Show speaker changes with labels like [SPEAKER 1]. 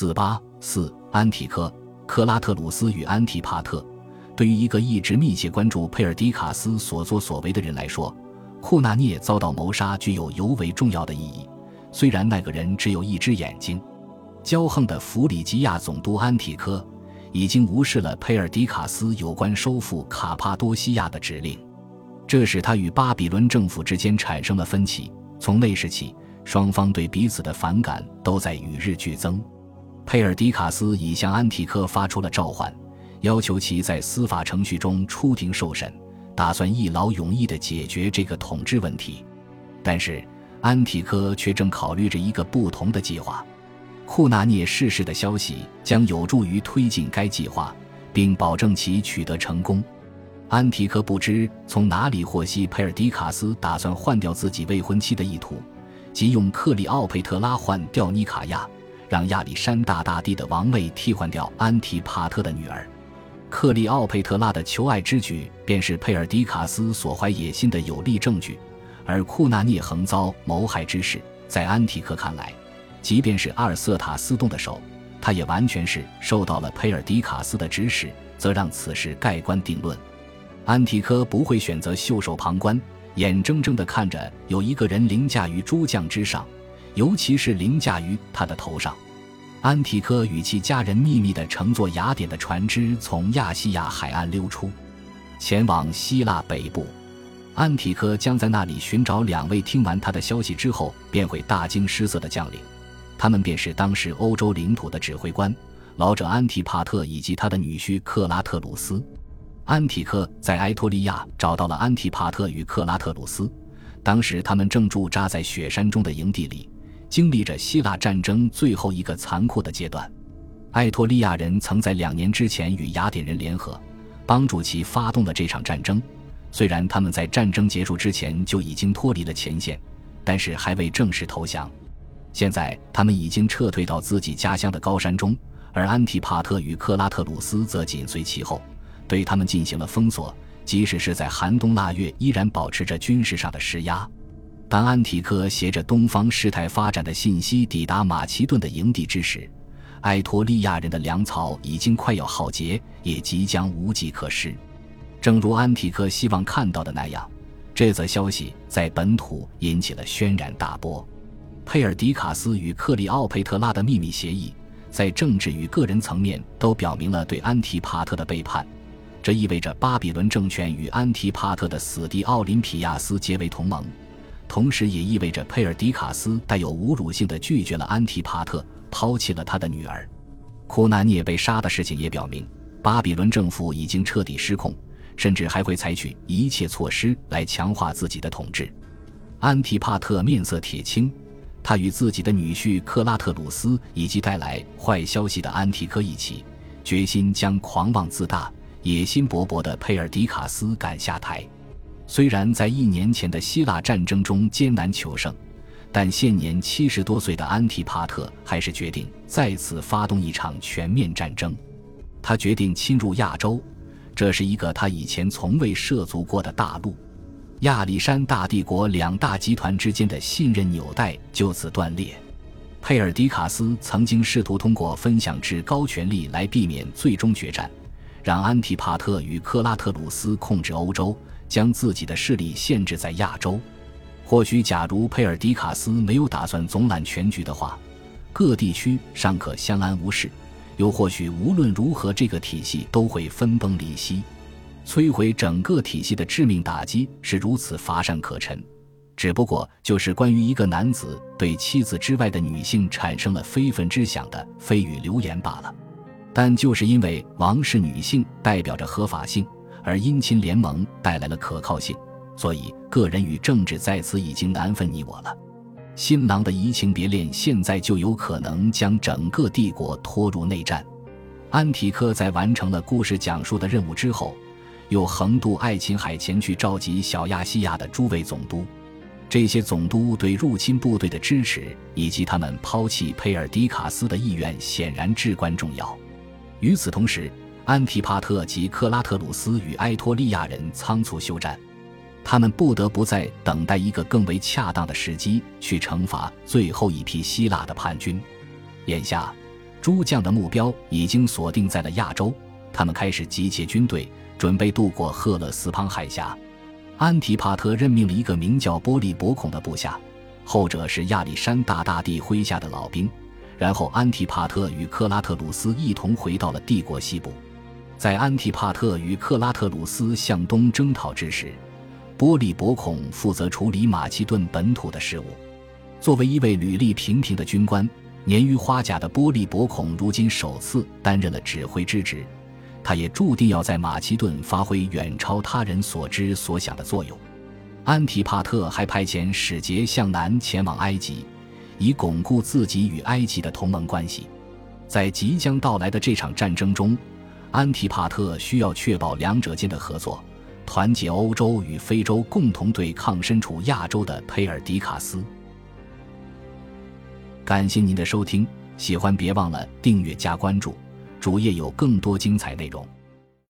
[SPEAKER 1] 四八四，安提柯、克拉特鲁斯与安提帕特。对于一个一直密切关注佩尔迪卡斯所作所为的人来说，库纳涅遭到谋杀具有尤为重要的意义。虽然那个人只有一只眼睛，骄横的弗里吉亚总督安提柯已经无视了佩尔迪卡斯有关收复卡帕多西亚的指令，这使他与巴比伦政府之间产生了分歧。从那时起，双方对彼此的反感都在与日俱增。佩尔迪卡斯已向安提柯发出了召唤。要求其在司法程序中出庭受审，打算一劳永逸地解决这个统治问题。但是安提柯却正考虑着一个不同的计划。库纳涅逝世的消息将有助于推进该计划，并保证其取得成功。安提柯不知从哪里获悉佩尔迪卡斯打算换掉自己未婚妻的意图，即用克里奥佩特拉换掉尼卡亚，让亚历山大大帝的王位替换掉安提帕特的女儿。克利奥佩特拉的求爱之举，便是佩尔迪卡斯所怀野心的有力证据。而库纳涅横遭谋害之事，在安提克看来，即便是阿尔瑟塔斯动的手，他也完全是受到了佩尔迪卡斯的指使，则让此事盖棺定论。安提柯不会选择袖手旁观，眼睁睁地看着有一个人凌驾于诸将之上，尤其是凌驾于他的头上。安提柯与其家人秘密地乘坐雅典的船只从亚细亚海岸溜出，前往希腊北部。安提柯将在那里寻找两位听完他的消息之后便会大惊失色的将领，他们便是当时欧洲领土的指挥官老者安提帕特以及他的女婿克拉特鲁斯。安提柯在埃托利亚找到了安提帕特与克拉特鲁斯，当时他们正驻扎在雪山中的营地里。经历着希腊战争最后一个残酷的阶段，埃托利亚人曾在两年之前与雅典人联合，帮助其发动了这场战争。虽然他们在战争结束之前就已经脱离了前线，但是还未正式投降。现在他们已经撤退到自己家乡的高山中，而安提帕特与克拉特鲁斯则紧随其后，对他们进行了封锁，即使是在寒冬腊月，依然保持着军事上的施压。当安提柯携着东方事态发展的信息抵达马其顿的营地之时，埃托利亚人的粮草已经快要耗竭，也即将无计可施。正如安提柯希望看到的那样，这则消息在本土引起了轩然大波。佩尔迪卡斯与克里奥佩特拉的秘密协议，在政治与个人层面都表明了对安提帕特的背叛。这意味着巴比伦政权与安提帕特的死敌奥林匹亚斯结为同盟。同时也意味着佩尔迪卡斯带有侮辱性的拒绝了安提帕特，抛弃了他的女儿。库纳涅被杀的事情也表明，巴比伦政府已经彻底失控，甚至还会采取一切措施来强化自己的统治。安提帕特面色铁青，他与自己的女婿克拉特鲁斯以及带来坏消息的安提柯一起，决心将狂妄自大、野心勃勃的佩尔迪卡斯赶下台。虽然在一年前的希腊战争中艰难求胜，但现年七十多岁的安提帕特还是决定再次发动一场全面战争。他决定侵入亚洲，这是一个他以前从未涉足过的大陆。亚历山大帝国两大集团之间的信任纽带就此断裂。佩尔迪卡斯曾经试图通过分享至高权力来避免最终决战，让安提帕特与克拉特鲁斯控制欧洲。将自己的势力限制在亚洲，或许假如佩尔迪卡斯没有打算总揽全局的话，各地区尚可相安无事；又或许无论如何，这个体系都会分崩离析。摧毁整个体系的致命打击是如此乏善可陈，只不过就是关于一个男子对妻子之外的女性产生了非分之想的蜚语流言罢了。但就是因为王室女性代表着合法性。而姻亲联盟带来了可靠性，所以个人与政治在此已经难分你我了。新郎的移情别恋现在就有可能将整个帝国拖入内战。安提柯在完成了故事讲述的任务之后，又横渡爱琴海前去召集小亚细亚的诸位总督。这些总督对入侵部队的支持以及他们抛弃佩尔迪卡斯的意愿显然至关重要。与此同时，安提帕特及克拉特鲁斯与埃托利亚人仓促休战，他们不得不在等待一个更为恰当的时机去惩罚最后一批希腊的叛军。眼下，诸将的目标已经锁定在了亚洲，他们开始集结军队，准备渡过赫勒斯滂海峡。安提帕特任命了一个名叫波利伯孔的部下，后者是亚历山大大帝麾下的老兵。然后，安提帕特与克拉特鲁斯一同回到了帝国西部。在安提帕特与克拉特鲁斯向东征讨之时，波利伯孔负责处理马其顿本土的事务。作为一位履历平平的军官，年逾花甲的波利伯孔如今首次担任了指挥之职。他也注定要在马其顿发挥远超他人所知所想的作用。安提帕特还派遣使节向南前往埃及，以巩固自己与埃及的同盟关系。在即将到来的这场战争中，安提帕特需要确保两者间的合作，团结欧洲与非洲，共同对抗身处亚洲的佩尔迪卡斯。感谢您的收听，喜欢别忘了订阅加关注。主页有更多精彩内容。